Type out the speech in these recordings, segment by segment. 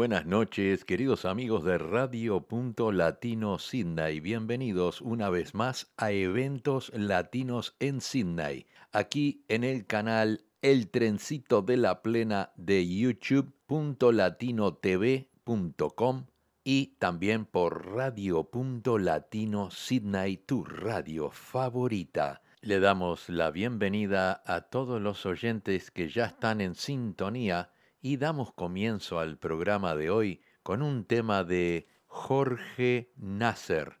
Buenas noches, queridos amigos de Radio Punto Latino Sydney. Bienvenidos una vez más a Eventos Latinos en Sydney, aquí en el canal El Trencito de la Plena de youtube.latinotv.com y también por Radio Latino Sydney, tu radio favorita. Le damos la bienvenida a todos los oyentes que ya están en sintonía y damos comienzo al programa de hoy con un tema de Jorge Nasser,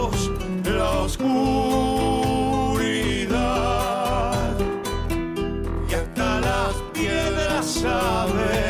José.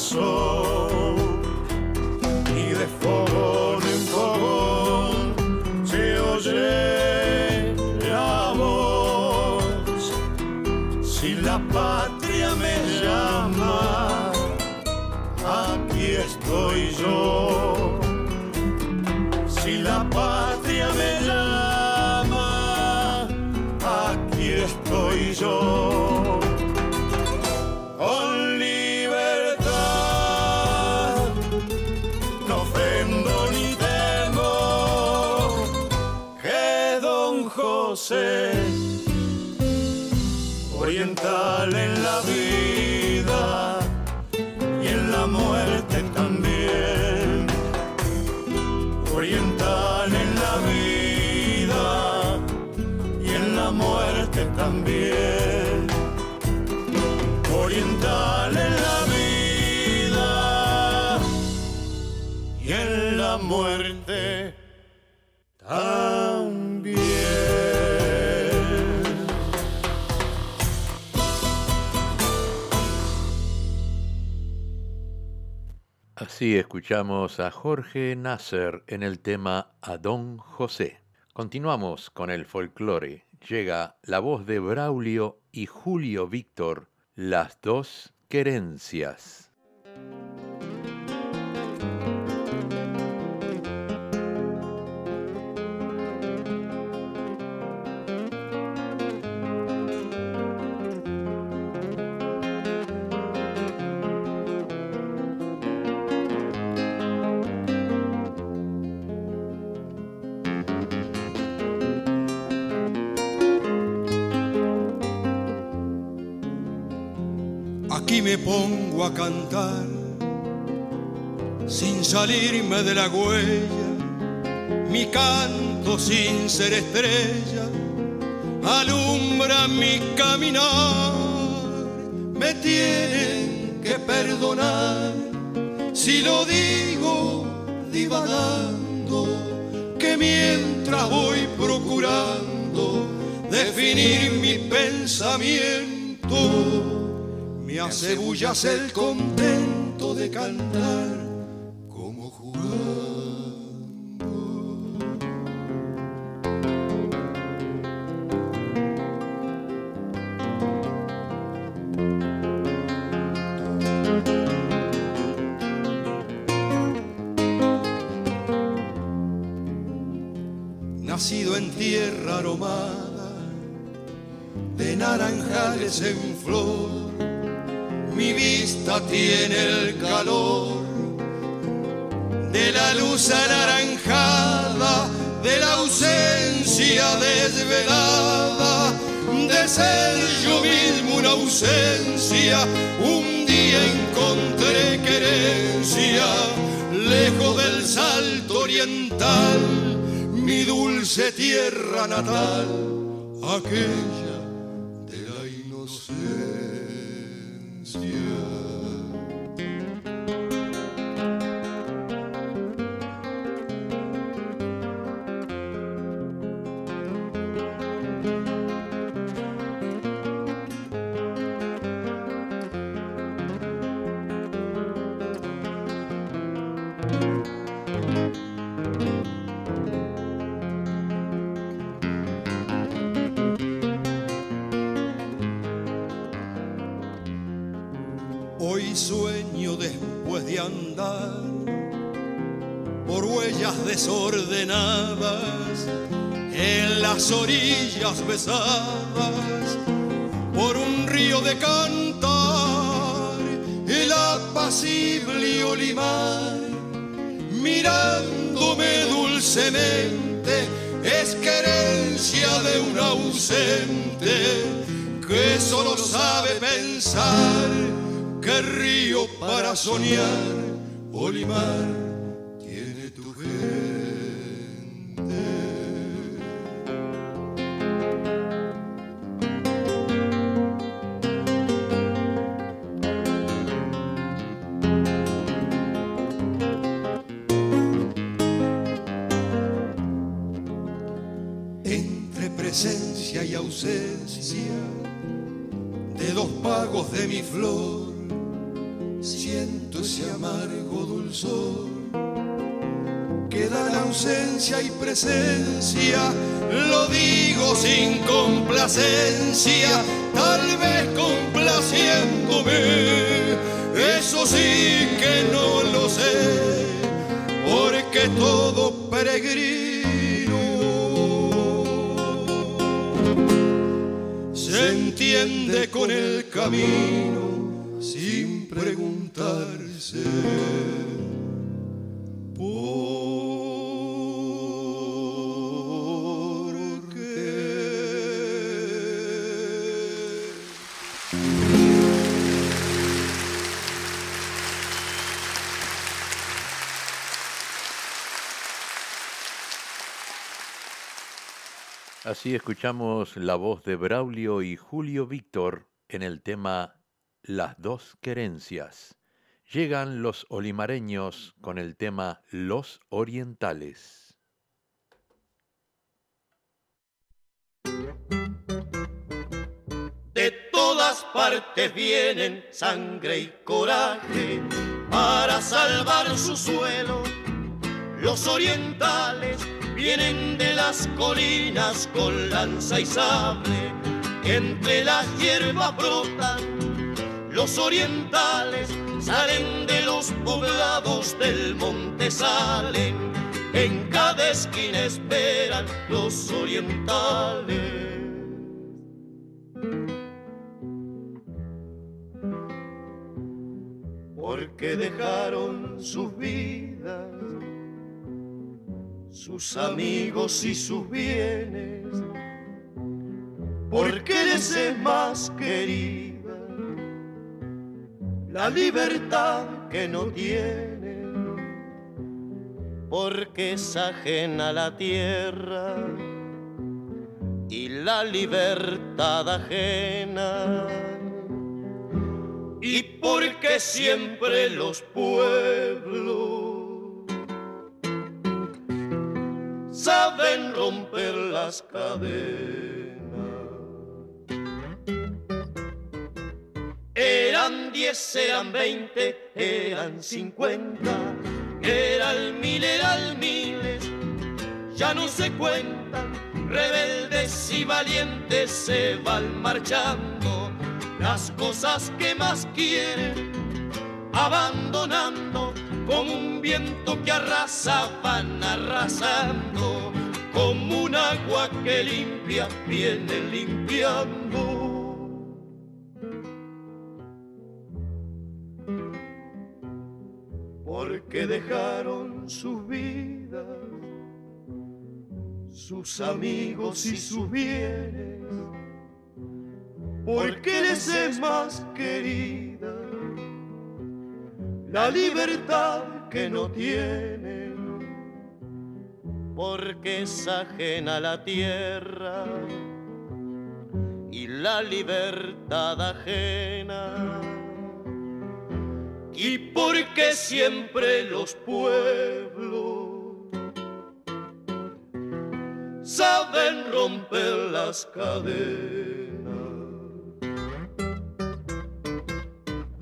Oriental muerte Así escuchamos a Jorge Nasser en el tema A Don José. Continuamos con el folclore. Llega la voz de Braulio y Julio Víctor, las dos querencias. Pongo a cantar sin salirme de la huella, mi canto sin ser estrella alumbra mi caminar. Me tienen que perdonar si lo digo divagando, que mientras voy procurando definir mi pensamiento, me hace bullas el contento de cantar como jugando. Nacido en tierra aromada de naranjales en flor, tiene el calor de la luz anaranjada, de la ausencia desvelada, de ser yo mismo una ausencia. Un día encontré querencia, lejos del salto oriental, mi dulce tierra natal, aquella por huellas desordenadas en las orillas besadas por un río de cantar el apacible olimar mirándome dulcemente es querencia de un ausente que solo sabe pensar que río para soñar olimar ausencia y presencia. Lo digo sin complacencia, tal vez complaciéndome. Eso sí que no lo sé, porque todo peregrino se entiende con el camino sin preguntarse Así escuchamos la voz de Braulio y Julio Víctor en el tema Las dos querencias. Llegan los olimareños con el tema Los orientales. De todas partes vienen sangre y coraje para salvar su suelo. Los orientales vienen de las colinas con lanza y sable, entre las hierbas brotan. Los orientales salen de los poblados del monte, salen, en cada esquina esperan los orientales. porque dejaron sus vidas, sus amigos y sus bienes, porque les es más querida la libertad que no tiene, porque es ajena la tierra y la libertad ajena. Y porque siempre los pueblos saben romper las cadenas. Eran diez, eran veinte, eran cincuenta, era el mil, era el miles, ya no se cuentan, rebeldes y valientes se van marchando, las cosas que más quieren, abandonando, como un viento que arrasa, van arrasando, como un agua que limpia, viene limpiando. porque dejaron sus vidas, sus amigos y sus bienes, porque les es más querida la libertad que no tienen, porque es ajena la tierra y la libertad ajena y porque siempre los pueblos saben romper las cadenas.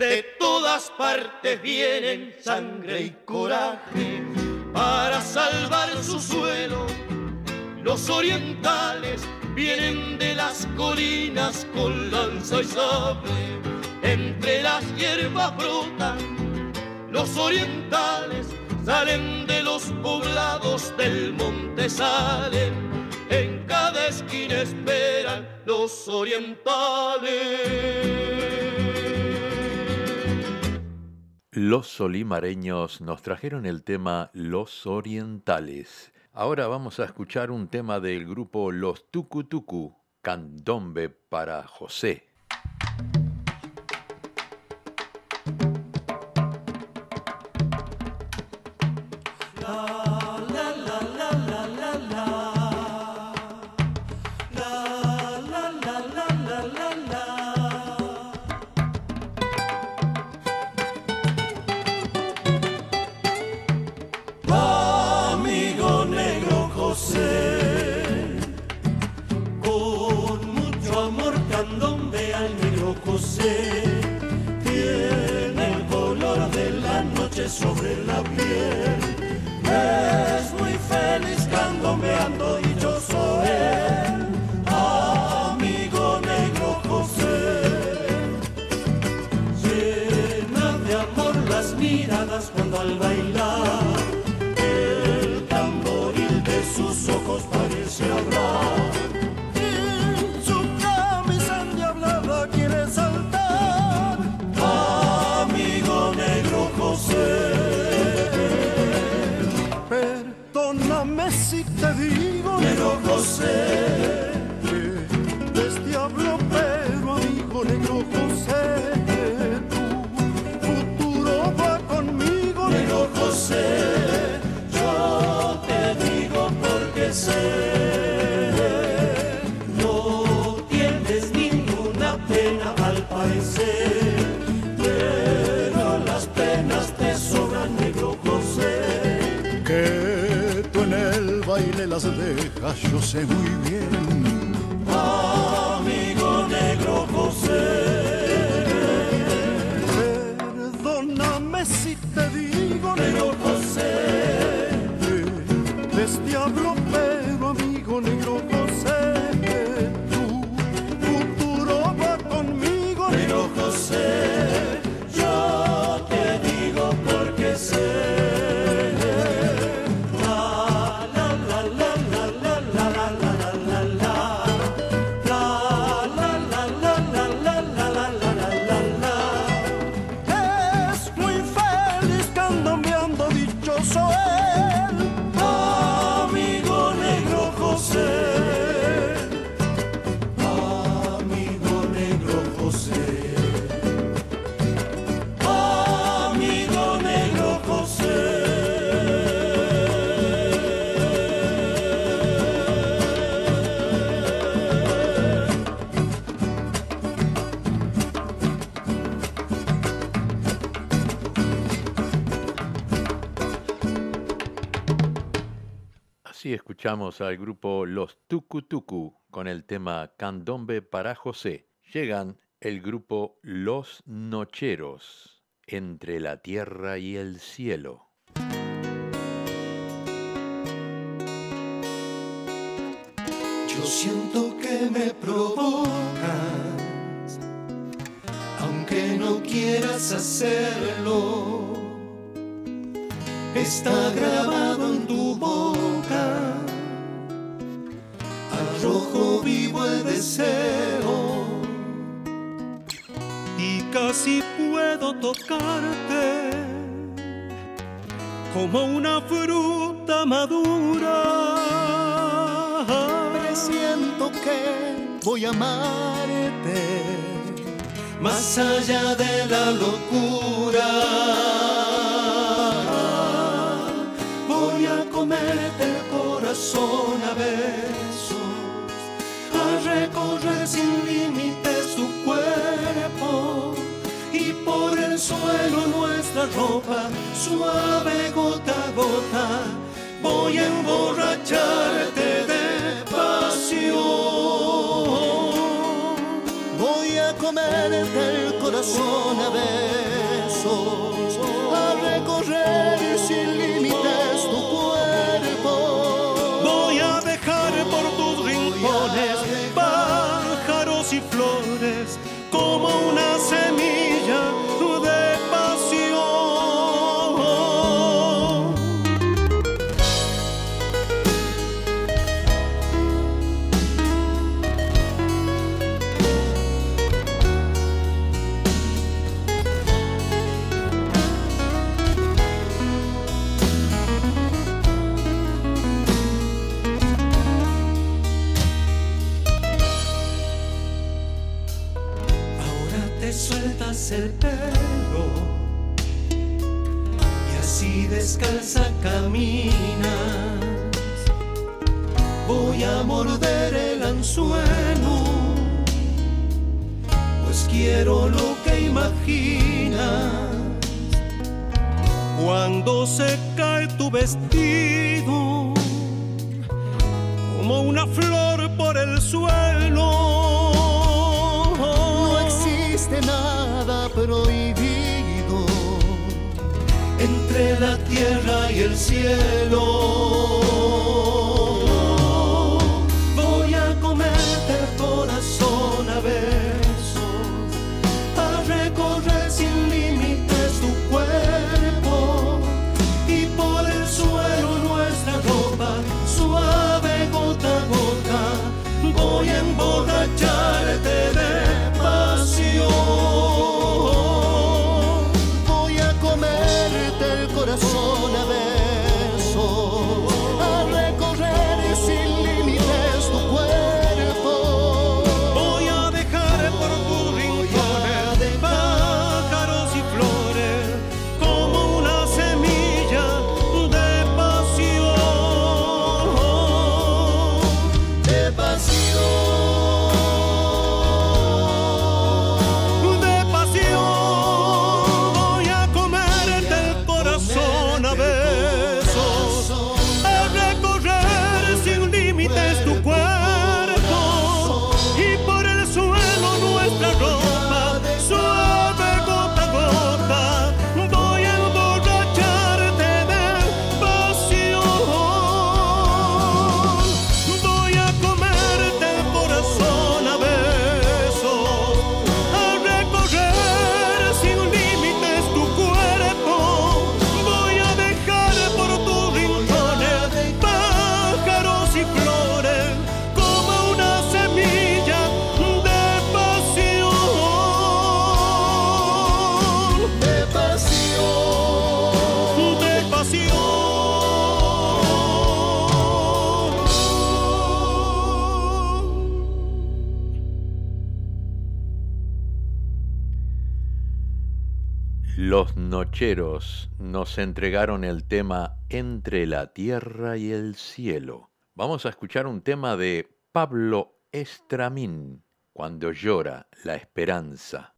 De todas partes vienen sangre y coraje para salvar su suelo. Los orientales vienen de las colinas con lanza y sable entre las hierbas brotan, los orientales salen de los poblados del monte, salen, en cada esquina esperan los orientales. Los solimareños nos trajeron el tema Los Orientales. Ahora vamos a escuchar un tema del grupo Los Tucutucu, Candombe para José. Yo sé muy bien. Amigo negro José, así escuchamos al grupo Los Tucu con el tema Candombe para José. Llegan el grupo Los Nocheros, entre la tierra y el cielo. Yo siento que me provocas, aunque no quieras hacerlo. Está grabado en tu boca, al rojo vivo el deseo. Y casi puedo tocarte como una fruta madura siento que voy a amarte más allá de la locura. Corazón a besos, a recorrer sin límites tu cuerpo y por el suelo nuestra ropa suave gota a gota. Voy a emborracharte de Voy a comerte el corazón a besos, nos entregaron el tema Entre la tierra y el cielo. Vamos a escuchar un tema de Pablo Estramín, Cuando llora la esperanza.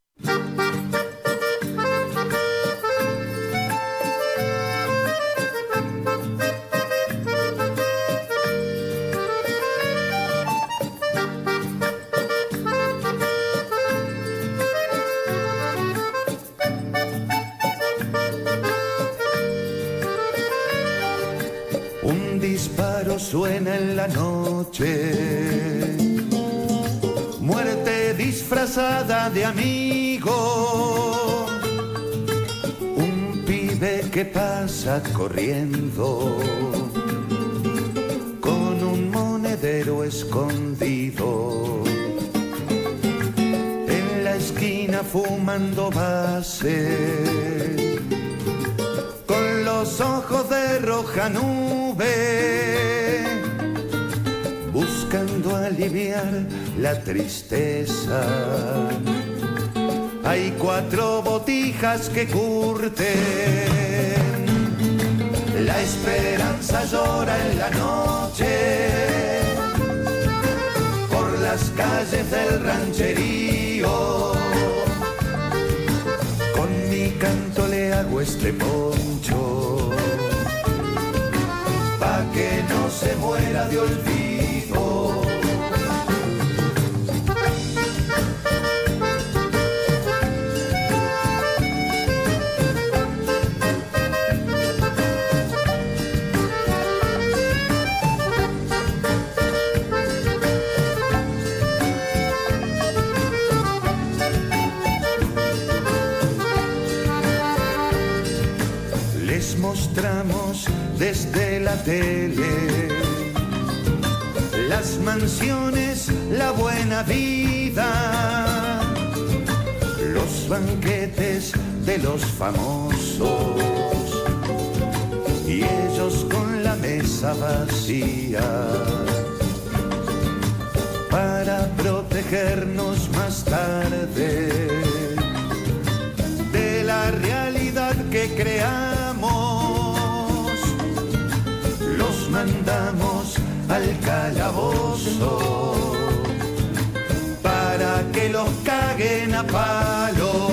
Suena en la noche. Muerte disfrazada de amigo. Un pibe que pasa corriendo con un monedero escondido. En la esquina fumando base. Con los ojos de roja nube buscando aliviar la tristeza. Hay cuatro botijas que curten, la esperanza llora en la noche, por las calles del rancherío. Con mi canto le hago este se muera de olvido. Les mostramos desde la tele las mansiones, la buena vida, los banquetes de los famosos. Y ellos con la mesa vacía. Para protegernos más tarde de la realidad que creamos. Los mandamos al calabozo para que los caguen a palos.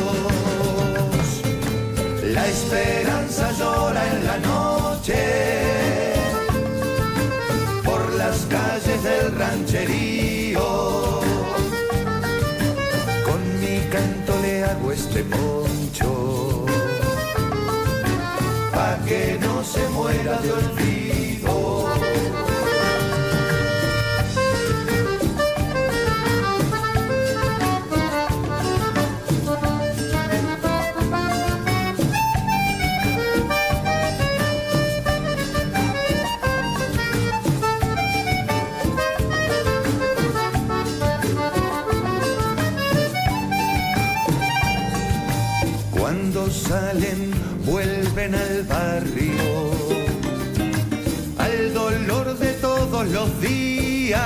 La esperanza llora en la noche por las calles del rancherío. Con mi canto le hago este poncho pa' que no se muera de olvido. Vuelven al barrio, al dolor de todos los días,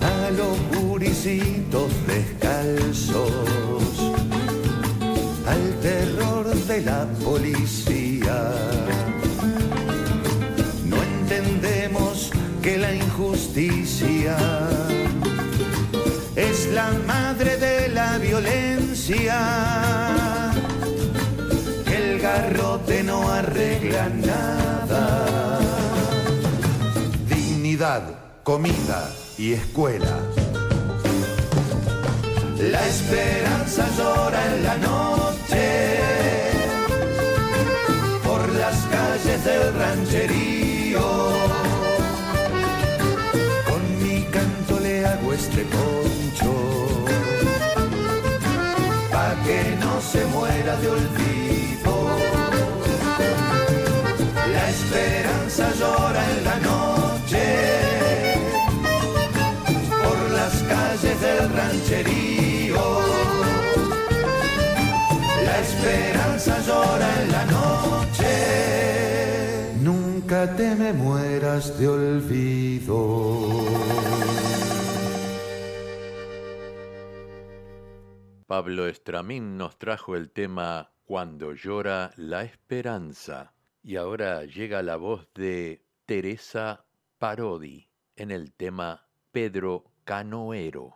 a los gurisitos descalzos, al terror de la policía. No entendemos que la injusticia el garrote no arregla nada. Dignidad, comida y escuela. La esperanza llora en la noche por las calles del rancherío. Con mi canto le hago este poncho que no se muera de olvido. La esperanza llora en la noche por las calles del rancherío. La esperanza llora en la noche. Nunca te me mueras de olvido. Pablo Estramín nos trajo el tema Cuando llora la esperanza. Y ahora llega la voz de Teresa Parodi en el tema Pedro Canoero.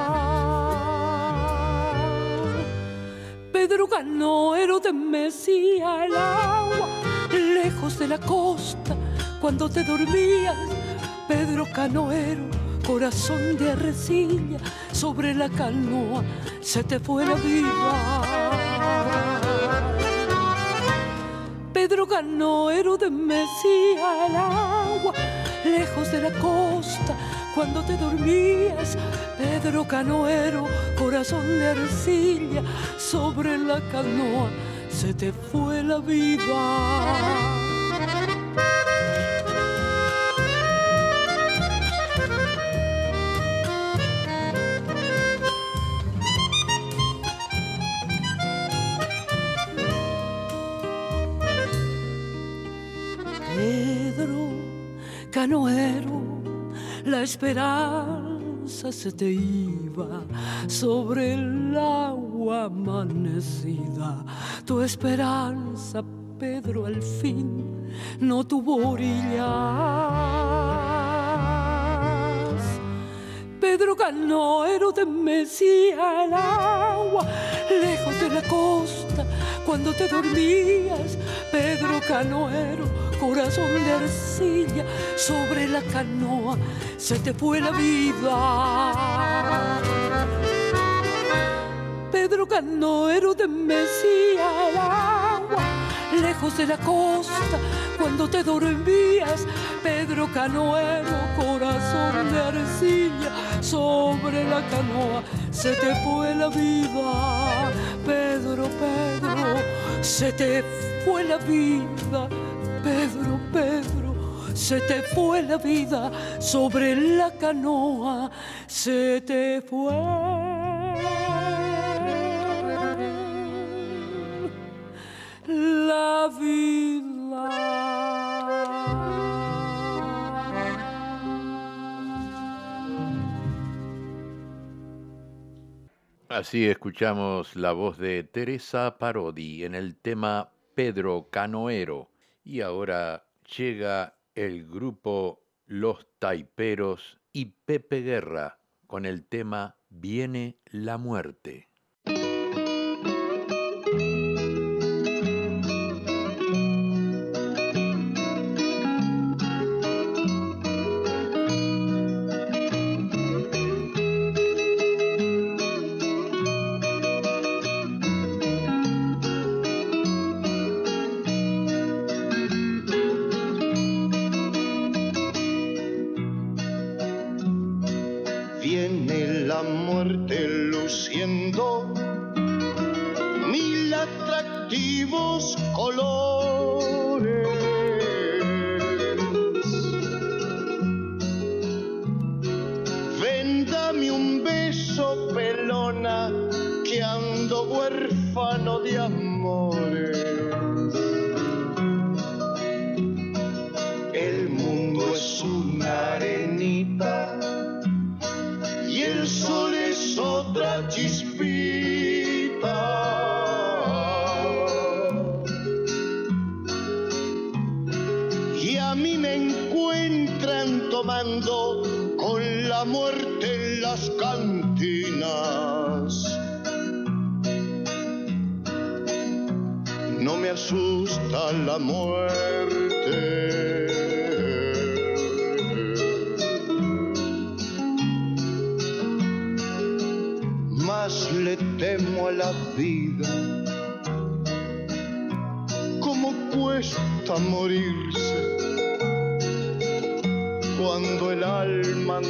Canoero de Mesía el agua, lejos de la costa, cuando te dormías. Pedro canoero, corazón de arrecilla, sobre la canoa se te fue la vida. Pedro canoero de Mesía el agua, lejos de la costa, cuando te dormías. Pedro canoero, corazón de arcilla, sobre la canoa se te fue la vida. Esperanza se te iba sobre el agua amanecida. Tu esperanza, Pedro, al fin no tuvo orillas. Pedro canoero de Mesía el agua, lejos de la costa, cuando te dormías, Pedro canoero, corazón de arcilla, sobre la canoa se te fue la vida. Pedro canoero de Mesía el agua, lejos de la costa, cuando te dormías, Pedro canoero, corazón de arcilla, sobre la canoa se te fue la vida. Pedro, Pedro, se te fue la vida. Pedro, Pedro, se te fue la vida sobre la canoa, se te fue la Así escuchamos la voz de Teresa Parodi en el tema Pedro Canoero. Y ahora llega el grupo Los Taiperos y Pepe Guerra con el tema Viene la muerte. Atractivos colores. Véndame un beso, pelona, que ando huérfano de amores. Asusta la muerte. más le temo a la vida. Cómo cuesta morirse cuando el alma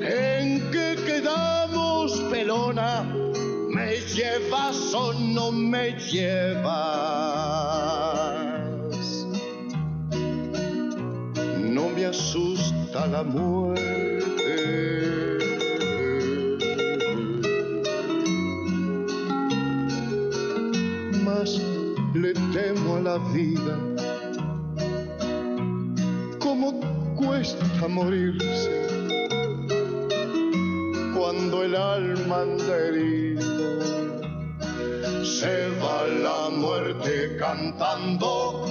¿En qué quedamos, pelona? ¿Me llevas o no me llevas? No me asusta la muerte. La vida. ¿Cómo cuesta morirse cuando el alma herido? Se va la muerte cantando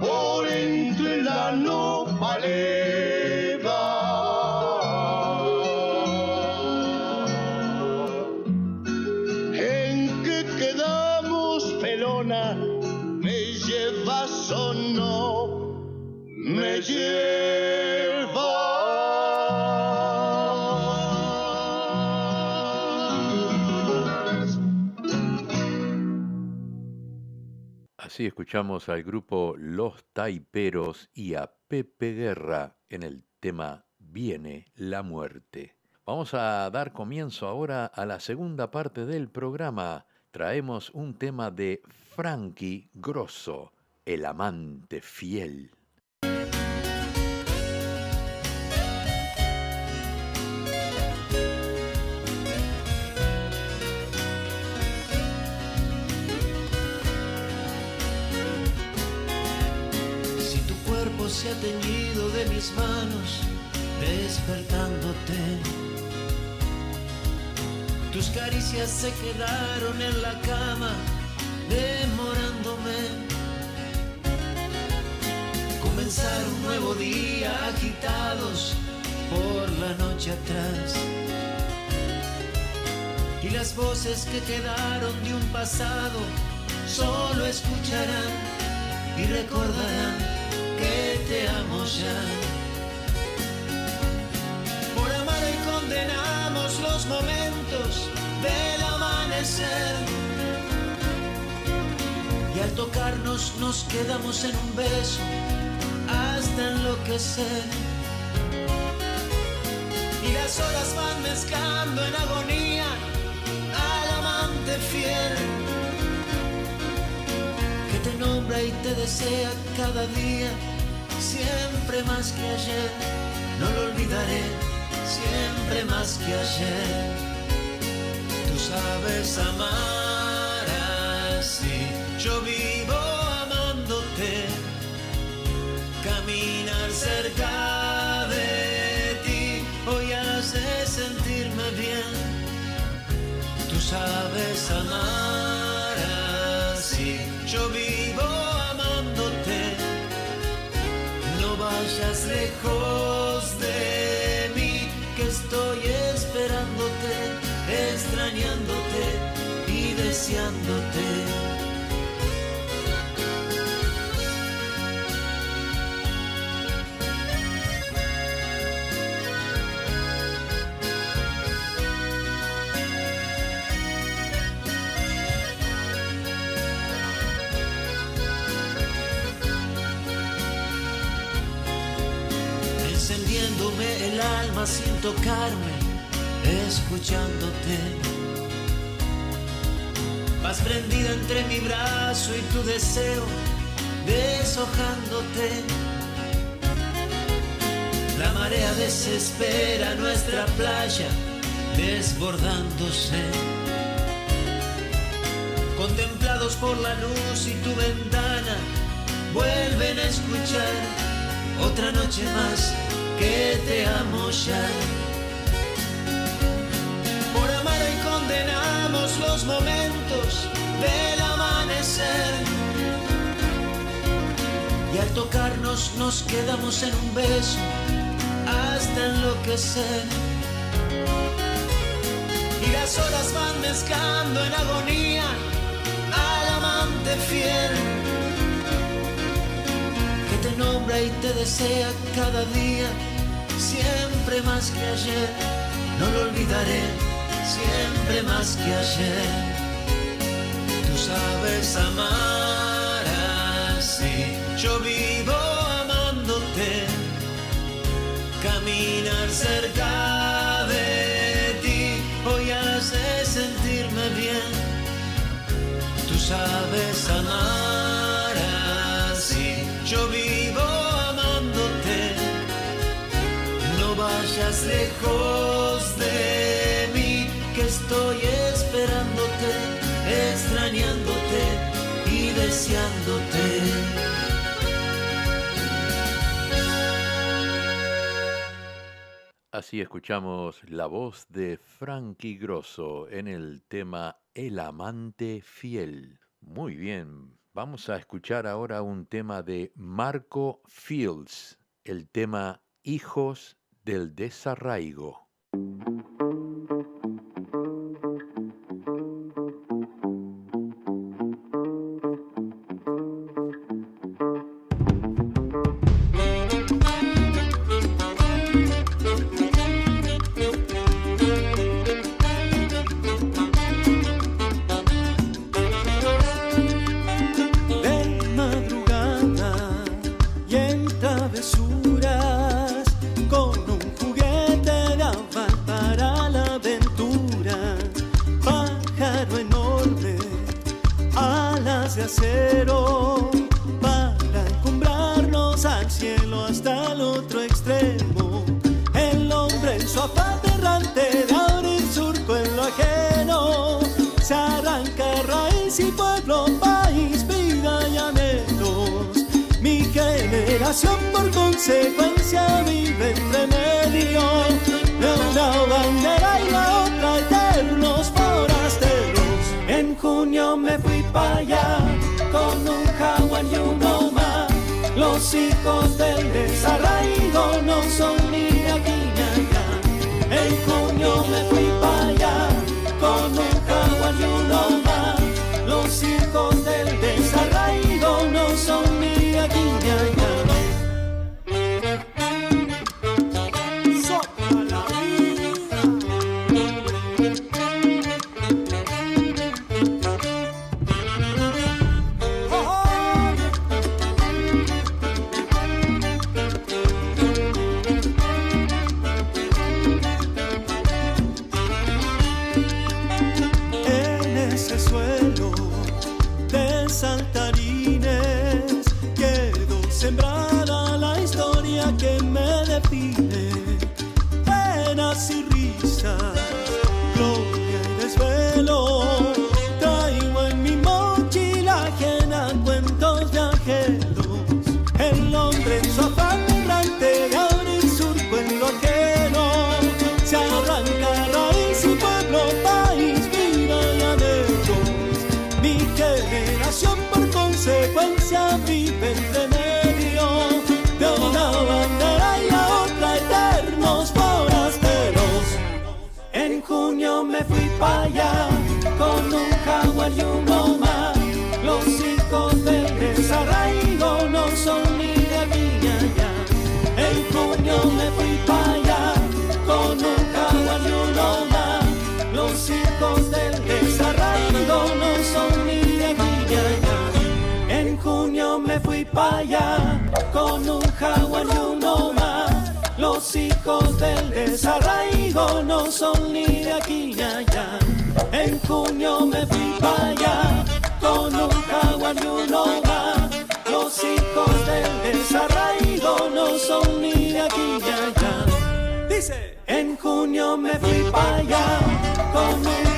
por entre la nopaleda. Así escuchamos al grupo Los Taiperos y a Pepe Guerra en el tema Viene la muerte. Vamos a dar comienzo ahora a la segunda parte del programa. Traemos un tema de Frankie Grosso, el amante fiel. Se ha teñido de mis manos, despertándote. Tus caricias se quedaron en la cama, demorándome. Comenzar un nuevo día agitados por la noche atrás. Y las voces que quedaron de un pasado solo escucharán y recordarán te amo ya. Por amar y condenamos los momentos del amanecer. Y al tocarnos nos quedamos en un beso hasta enloquecer. Y las horas van mezclando en agonía al amante fiel que te nombra y te desea cada día, siempre más que ayer. No lo olvidaré, siempre más que ayer. Tú sabes amar así, yo vivo amándote, caminar cerca de ti, hoy hace sentirme bien. Tú sabes amar así, yo vivo vayas lejos de mí, que estoy esperándote, extrañándote y deseándote. Alma sin tocarme, escuchándote. Vas prendida entre mi brazo y tu deseo, deshojándote. La marea desespera nuestra playa, desbordándose. Contemplados por la luz y tu ventana, vuelven a escuchar otra noche más que te amo ya. Por amar y condenamos los momentos del amanecer. Y al tocarnos nos quedamos en un beso hasta enloquecer. Y las horas van mezclando en agonía al amante fiel que te nombra y te desea cada día más que ayer. No lo olvidaré, siempre más que ayer. Tú sabes amar así, yo vivo amándote, caminar cerca de ti, hoy hace sentirme bien. Tú sabes amar vayas lejos de mí, que estoy esperándote, extrañándote y deseándote. Así escuchamos la voz de Frankie Grosso en el tema El amante fiel. Muy bien, vamos a escuchar ahora un tema de Marco Fields, el tema Hijos del Desarraigo. Allá con un jaguar y un loma. Los hijos del desarraigo no son ni de ni allá. En junio me fui para allá con un jaguar y un loma. Los hijos del desarraigo no son ni de ni allá. En junio me fui para allá con un jaguar y un. Los hijos del desarraigo no son ni de aquí ni allá. En junio me fui para allá con un jaguar y un loma. Los hijos del desarraigo no son ni de aquí ni allá. Dice, en junio me fui para allá con un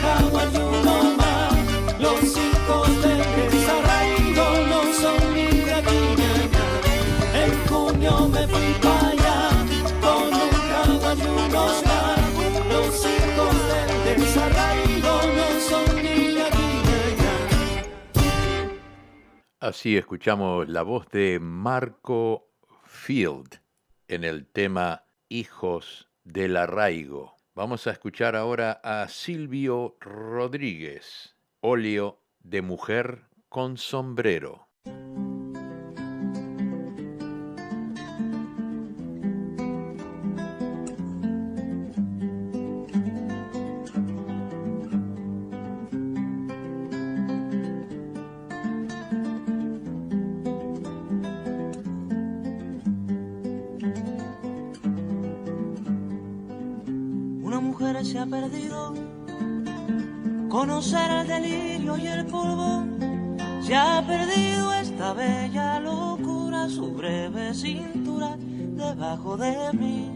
Así escuchamos la voz de Marco Field en el tema Hijos del Arraigo. Vamos a escuchar ahora a Silvio Rodríguez, óleo de mujer con sombrero. Conocer el delirio y el polvo. Se ha perdido esta bella locura, su breve cintura debajo de mí.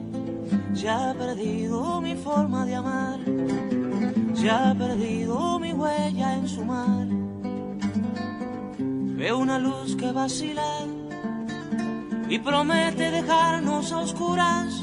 Se ha perdido mi forma de amar, se ha perdido mi huella en su mar. Veo una luz que vacila y promete dejarnos a oscuras.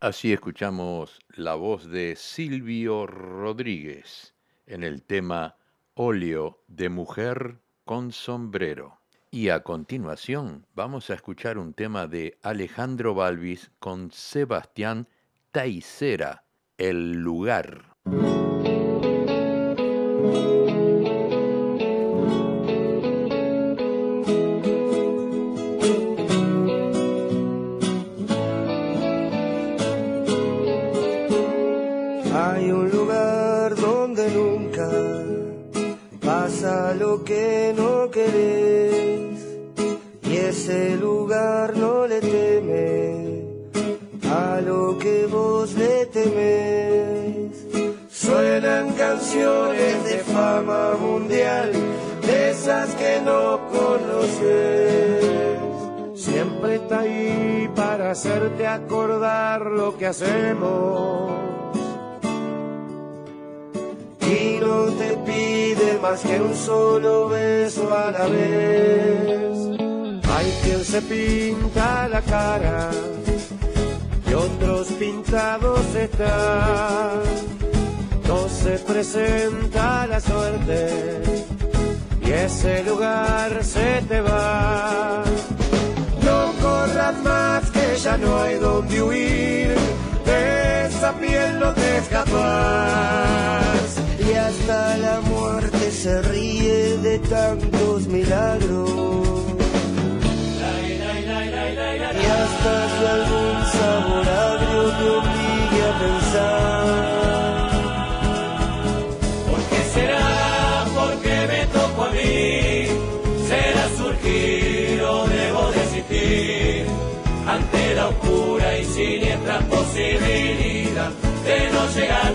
Así escuchamos la voz de Silvio Rodríguez en el tema Óleo de mujer con sombrero. Y a continuación vamos a escuchar un tema de Alejandro Balvis con Sebastián Taicera, El lugar. Hacerte acordar lo que hacemos y no te pide más que un solo beso a la vez. Hay quien se pinta la cara y otros pintados están. No se presenta la suerte y ese lugar se te va. No corras más ya no hay donde huir, de esa piel no te escapas y hasta la muerte se ríe de tantos milagros. Y hasta algún sabor agrio te obligue a pensar. La oscura y siniestra posibilidad de no llegar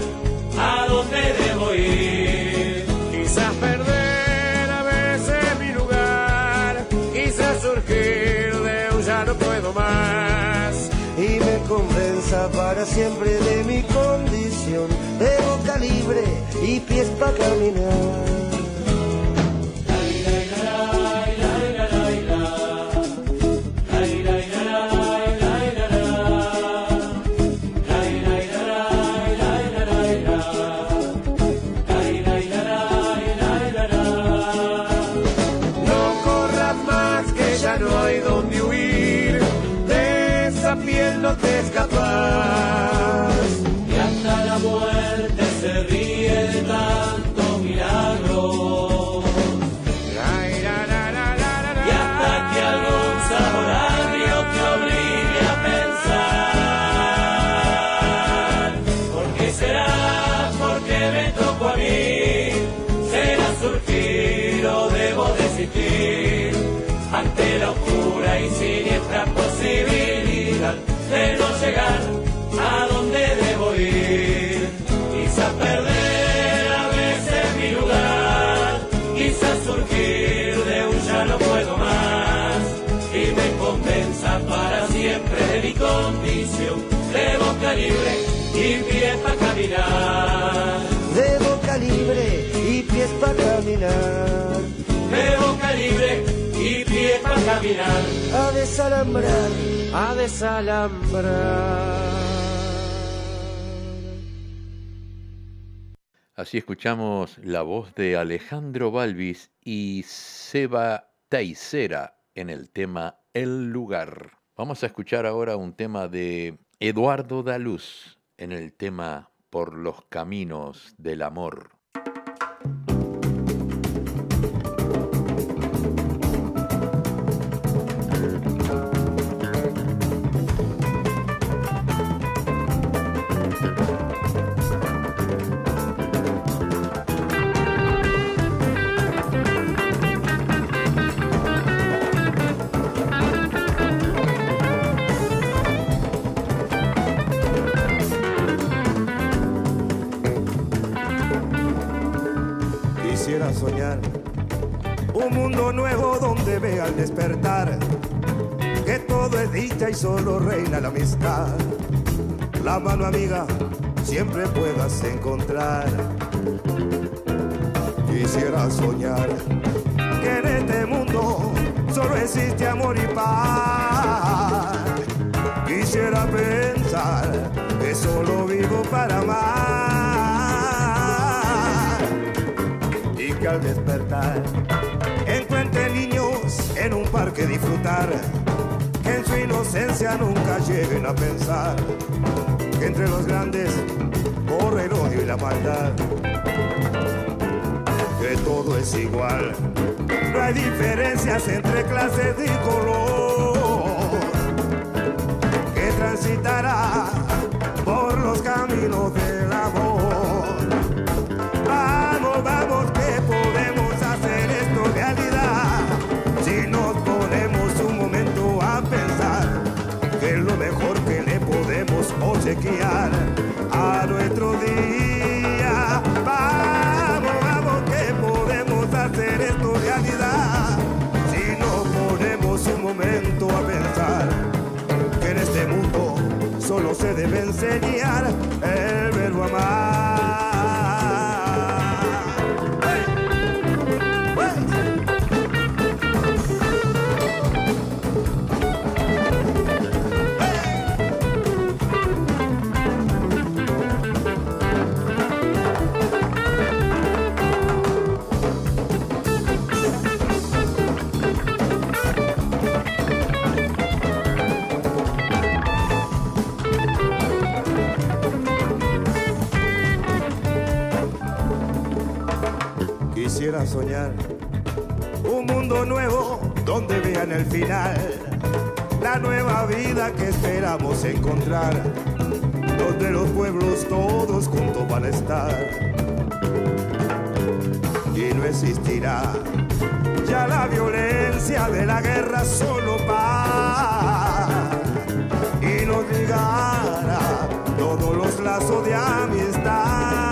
a dónde debo ir. Quizás perder a veces mi lugar, quizás surgir de un ya no puedo más y me convenza para siempre de mi condición de boca libre y pies para caminar. Caminar. De boca libre y pies para caminar. De boca libre y pie para caminar. A desalambrar, a desalambrar. Así escuchamos la voz de Alejandro Balvis y Seba Taisera en el tema El lugar. Vamos a escuchar ahora un tema de Eduardo Daluz en el tema Por los caminos del amor. Amiga siempre puedas encontrar. Quisiera soñar que en este mundo solo existe amor y paz. Quisiera pensar que solo vivo para amar y que al despertar en un parque disfrutar, que en su inocencia nunca lleguen a pensar entre los grandes corre el odio y la maldad, que todo es igual, no hay diferencias entre clases y color, que transitará por los caminos a nuestro día. Vamos, vamos, que podemos hacer esto realidad si nos ponemos un momento a pensar que en este mundo solo se debe enseñar el que esperamos encontrar, donde los pueblos todos juntos van a estar. Y no existirá ya la violencia de la guerra solo paz. Y nos ligará todos los lazos de amistad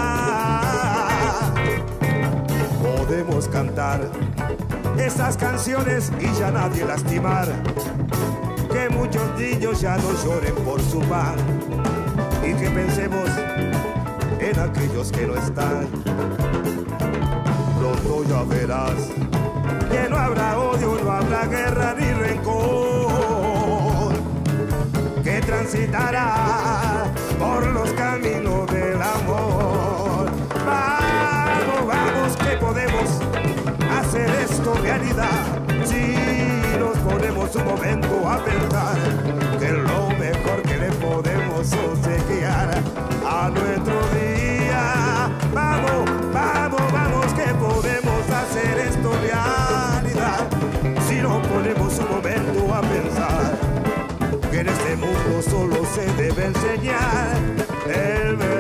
podemos cantar esas canciones y ya nadie lastimar. Niños ya no lloren por su pan. y que pensemos en aquellos que no están. Pronto ya verás que no habrá odio, no habrá guerra ni rencor, que transitará por los caminos del amor. Vamos, vamos, que podemos hacer esto realidad. Si nos ponemos un momento a pensar que lo mejor que le podemos obsequiar a nuestro día. Vamos, vamos, vamos, que podemos hacer esto realidad. Si nos ponemos un momento a pensar que en este mundo solo se debe enseñar el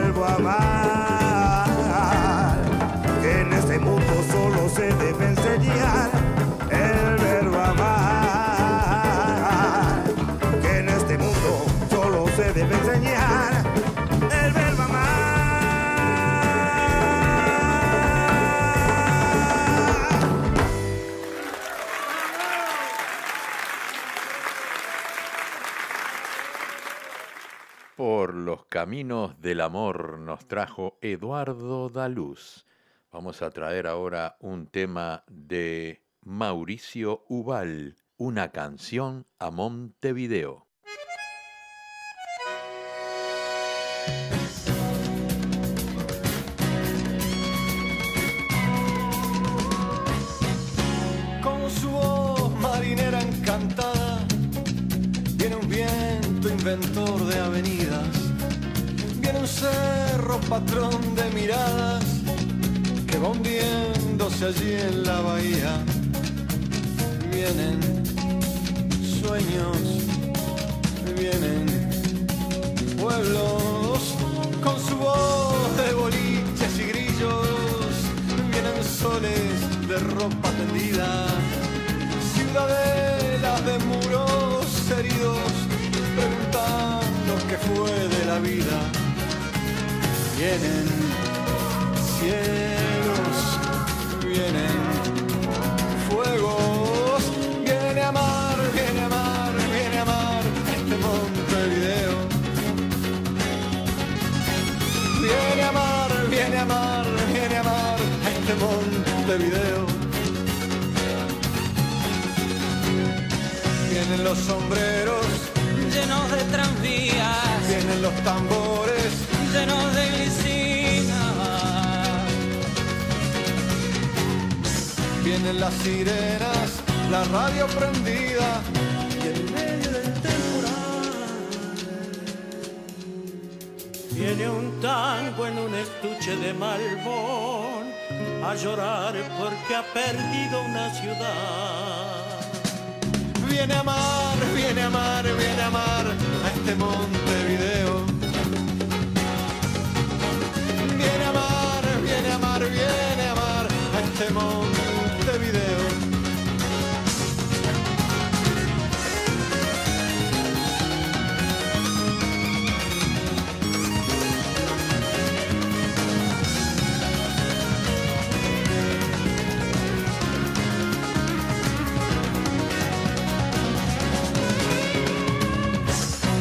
del amor nos trajo Eduardo Daluz. Vamos a traer ahora un tema de Mauricio Ubal, una canción a Montevideo. Patrón de miradas que va hundiéndose allí en la bahía. Vienen sueños, vienen pueblos con su voz de boliches y grillos, vienen soles de ropa tendida, ciudadelas de muros heridos, preguntando qué fue de la vida. Vienen cielos, vienen fuegos, viene a amar, viene a amar, viene a amar este Montevideo. Viene a amar, viene a amar, viene a amar este Montevideo. Vienen los sombreros, llenos de tranvías, vienen los tambores, llenos de glicina. vienen las sirenas, la radio prendida y en medio del temporal. Viene un tango en un estuche de malbón a llorar porque ha perdido una ciudad. Viene a amar, viene a amar, viene a amar a este Montevideo. Montevideo.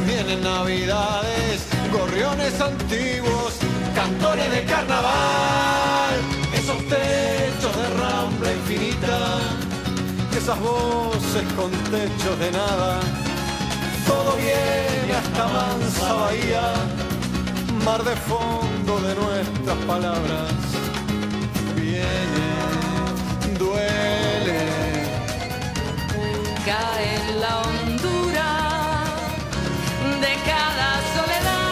Vienen navidades, gorriones antiguos, cantores de carnaval, esas voces con techos de nada, todo viene hasta mansa bahía, mar de fondo de nuestras palabras, viene, duele. cae en la hondura de cada soledad.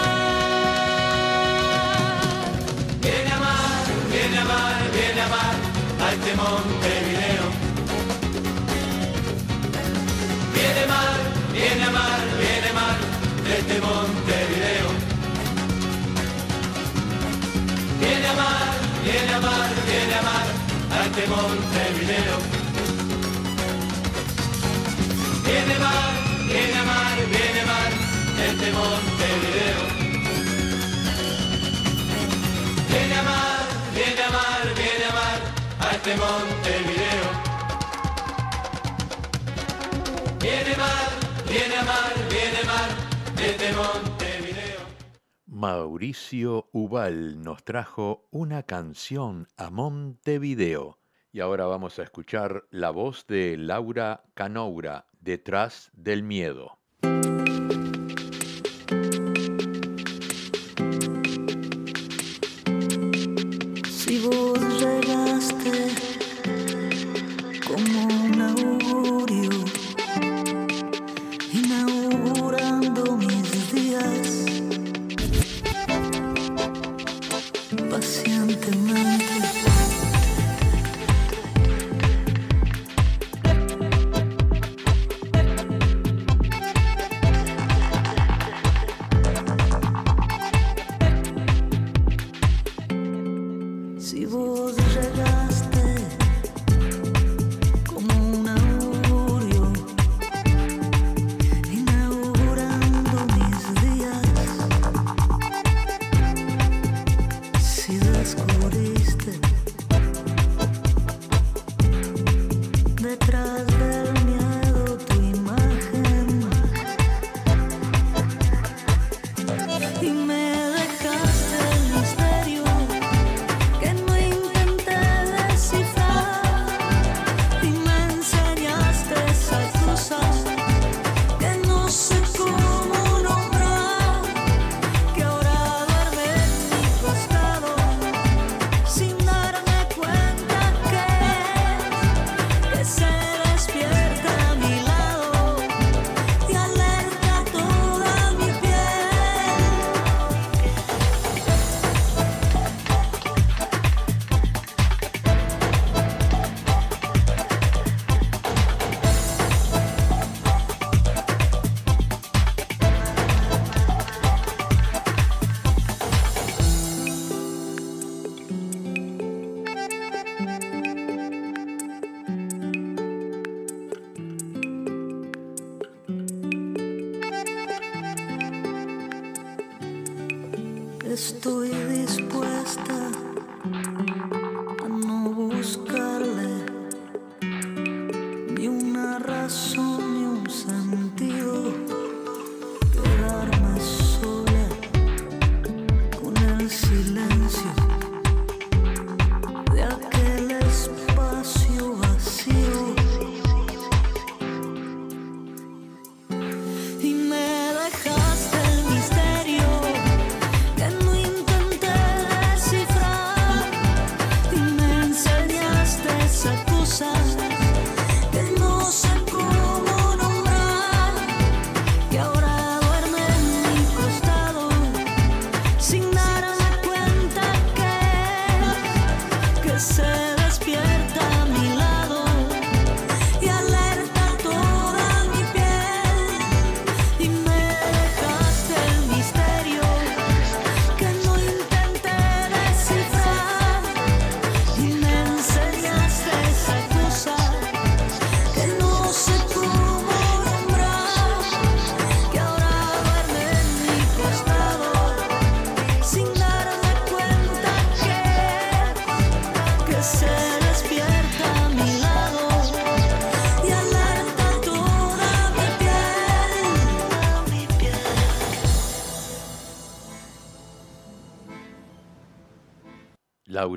Viene a amar, viene a amar, viene a amar a este Montevideo. Viene a amar, viene a amar, viene a amar este Montevideo. Viene a amar, viene a amar, viene a amar a este Montevideo. Viene a amar, viene a amar, viene a amar este Montevideo. Viene a amar, viene a amar, viene a amar a este Montevideo. Viene a amar, viene amar este Montevideo. Mauricio Ubal nos trajo una canción a Montevideo. Y ahora vamos a escuchar la voz de Laura Canoura, Detrás del Miedo.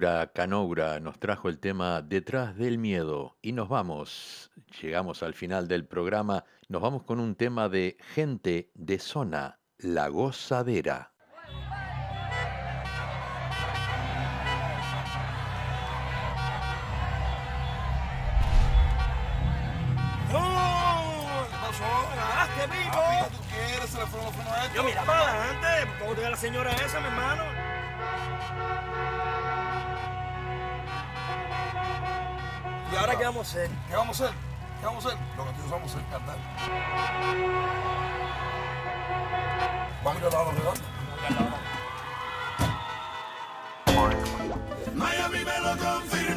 Laura nos trajo el tema Detrás del Miedo y nos vamos, llegamos al final del programa, nos vamos con un tema de gente de zona, La Gozadera. Yo mira para adelante. ¿Cómo te da la señora esa, mi hermano? ¿Y ahora qué vamos a hacer? ¿Qué vamos a hacer? ¿Qué vamos a hacer? Lo que nosotros vamos a hacer es cantar. Vamos a ir a la redonda. Miami me lo.